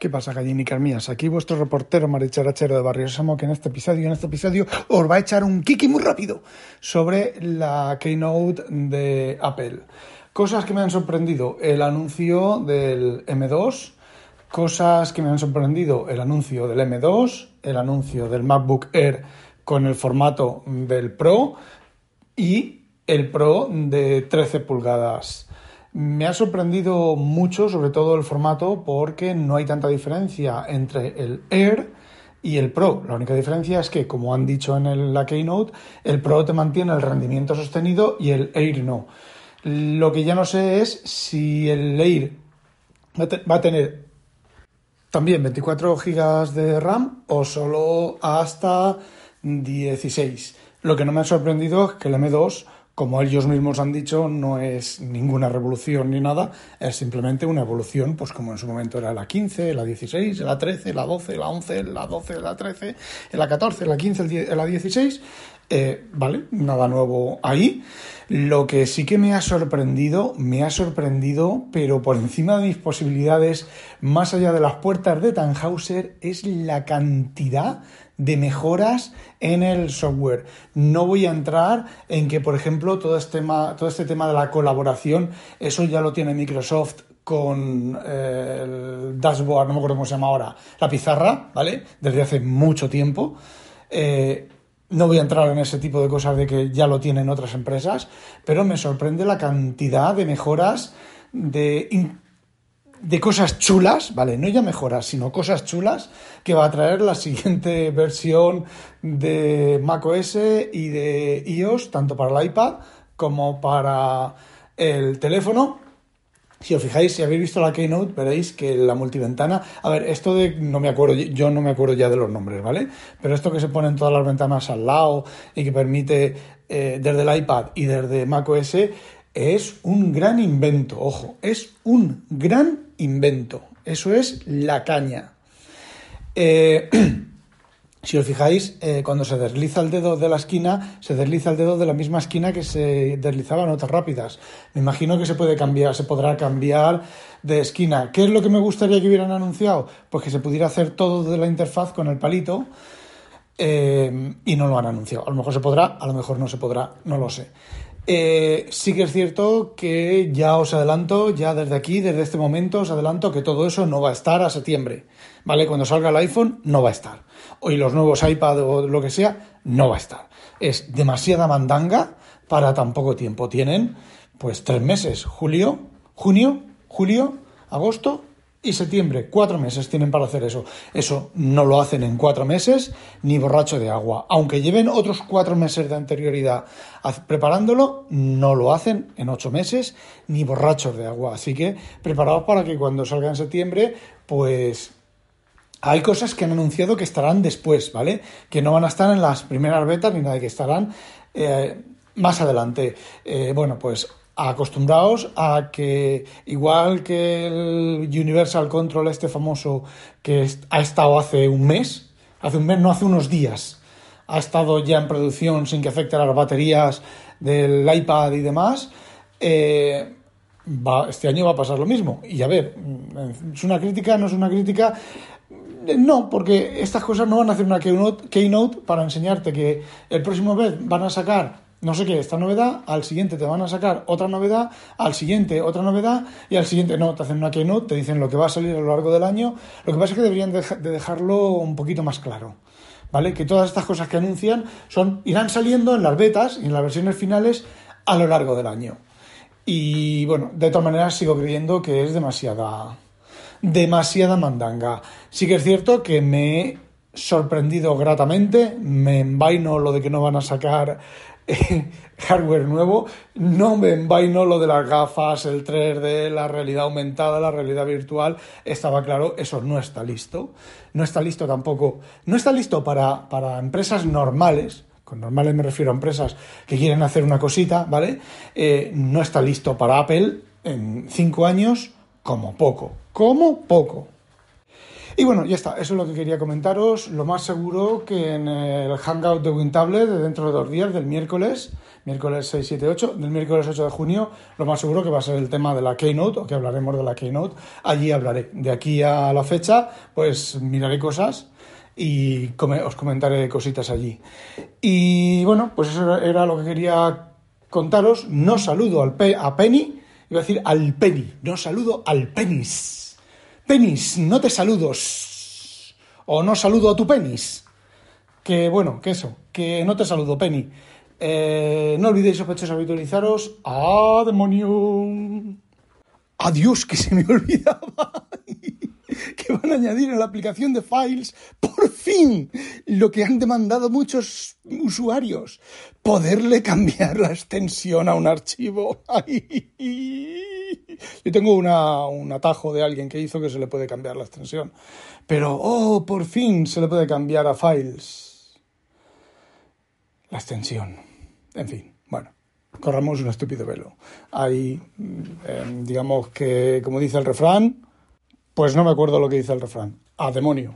¿Qué pasa, gallinicas mías? Aquí vuestro reportero maricharachero de Barrio Samo, que en este episodio, en este episodio, os va a echar un kiki muy rápido sobre la keynote de Apple. Cosas que me han sorprendido, el anuncio del M2, cosas que me han sorprendido, el anuncio del M2, el anuncio del MacBook Air con el formato del Pro y el Pro de 13 pulgadas. Me ha sorprendido mucho, sobre todo el formato, porque no hay tanta diferencia entre el Air y el Pro. La única diferencia es que, como han dicho en la Keynote, el Pro te mantiene el rendimiento sostenido y el Air no. Lo que ya no sé es si el Air va a tener también 24 GB de RAM o solo hasta 16. Lo que no me ha sorprendido es que el M2 como ellos mismos han dicho, no es ninguna revolución ni nada, es simplemente una evolución, pues como en su momento era la 15, la 16, la 13, la 12, la 11, la 12, la 13, la 14, la 15, la 16, eh, ¿vale? Nada nuevo ahí. Lo que sí que me ha sorprendido, me ha sorprendido, pero por encima de mis posibilidades, más allá de las puertas de Tannhauser, es la cantidad de mejoras en el software. No voy a entrar en que, por ejemplo, todo este tema, todo este tema de la colaboración, eso ya lo tiene Microsoft con eh, el dashboard, no me acuerdo cómo se llama ahora, la pizarra, ¿vale? Desde hace mucho tiempo. Eh, no voy a entrar en ese tipo de cosas de que ya lo tienen otras empresas, pero me sorprende la cantidad de mejoras de cosas chulas, ¿vale? No ya mejoras, sino cosas chulas que va a traer la siguiente versión de macOS y de iOS, tanto para el iPad como para el teléfono. Si os fijáis, si habéis visto la Keynote, veréis que la multiventana. A ver, esto de. No me acuerdo, yo no me acuerdo ya de los nombres, ¿vale? Pero esto que se ponen todas las ventanas al lado y que permite eh, desde el iPad y desde macOS es un gran invento, ojo, es un gran invento. Eso es la caña. Eh, si os fijáis, eh, cuando se desliza el dedo de la esquina, se desliza el dedo de la misma esquina que se deslizaba en otras rápidas. Me imagino que se puede cambiar, se podrá cambiar de esquina. ¿Qué es lo que me gustaría que hubieran anunciado? Pues que se pudiera hacer todo de la interfaz con el palito. Eh, y no lo han anunciado. A lo mejor se podrá, a lo mejor no se podrá, no lo sé. Eh, sí que es cierto que ya os adelanto, ya desde aquí, desde este momento, os adelanto que todo eso no va a estar a septiembre. ¿Vale? Cuando salga el iPhone, no va a estar. Hoy los nuevos iPad o lo que sea, no va a estar. Es demasiada mandanga para tan poco tiempo. Tienen, pues, tres meses: julio, junio, julio, agosto y septiembre. Cuatro meses tienen para hacer eso. Eso no lo hacen en cuatro meses ni borracho de agua. Aunque lleven otros cuatro meses de anterioridad preparándolo, no lo hacen en ocho meses ni borrachos de agua. Así que preparados para que cuando salga en septiembre, pues hay cosas que han anunciado que estarán después, ¿vale? Que no van a estar en las primeras betas ni nada, que estarán eh, más adelante. Eh, bueno, pues acostumbrados a que, igual que el Universal Control, este famoso que ha estado hace un mes, hace un mes, no hace unos días, ha estado ya en producción sin que afecte a las baterías del iPad y demás, eh, este año va a pasar lo mismo. Y a ver, ¿es una crítica? ¿No es una crítica? No, porque estas cosas no van a hacer una keynote para enseñarte que el próximo mes van a sacar no sé qué, esta novedad, al siguiente te van a sacar otra novedad, al siguiente otra novedad y al siguiente no, te hacen una keynote, te dicen lo que va a salir a lo largo del año. Lo que pasa es que deberían de, dejarlo un poquito más claro. ¿Vale? Que todas estas cosas que anuncian son irán saliendo en las betas y en las versiones finales a lo largo del año. Y bueno, de todas maneras sigo creyendo que es demasiada demasiada mandanga. Sí que es cierto que me he sorprendido gratamente, me envaino lo de que no van a sacar hardware nuevo, no me envaino lo de las gafas, el 3D, la realidad aumentada, la realidad virtual, estaba claro, eso no está listo. No está listo tampoco, no está listo para, para empresas normales, con normales me refiero a empresas que quieren hacer una cosita, ¿vale? Eh, no está listo para Apple en cinco años como poco, como poco. Y bueno, ya está, eso es lo que quería comentaros. Lo más seguro que en el Hangout de WinTablet de dentro de dos días, del miércoles, miércoles 6, 7, 8, del miércoles 8 de junio, lo más seguro que va a ser el tema de la Keynote, o que hablaremos de la Keynote. Allí hablaré. De aquí a la fecha, pues miraré cosas y os comentaré cositas allí. Y bueno, pues eso era lo que quería contaros. No saludo al a Penny, iba a decir al Penny, no saludo al Penis. Penis, no te saludos. O no saludo a tu penis. Que bueno, que eso, que no te saludo, Penny. Eh, no olvidéis, sospechosos, habitualizaros. ¡Ah, demonio! ¡Adiós, que se me olvidaba! que van a añadir en la aplicación de Files, por fin, lo que han demandado muchos usuarios, poderle cambiar la extensión a un archivo. Yo tengo un atajo de alguien que hizo que se le puede cambiar la extensión, pero, oh, por fin se le puede cambiar a Files la extensión. En fin, bueno corramos un estúpido velo. Hay, mm, digamos que, como dice el refrán, pues no me acuerdo lo que dice el refrán. A demonio.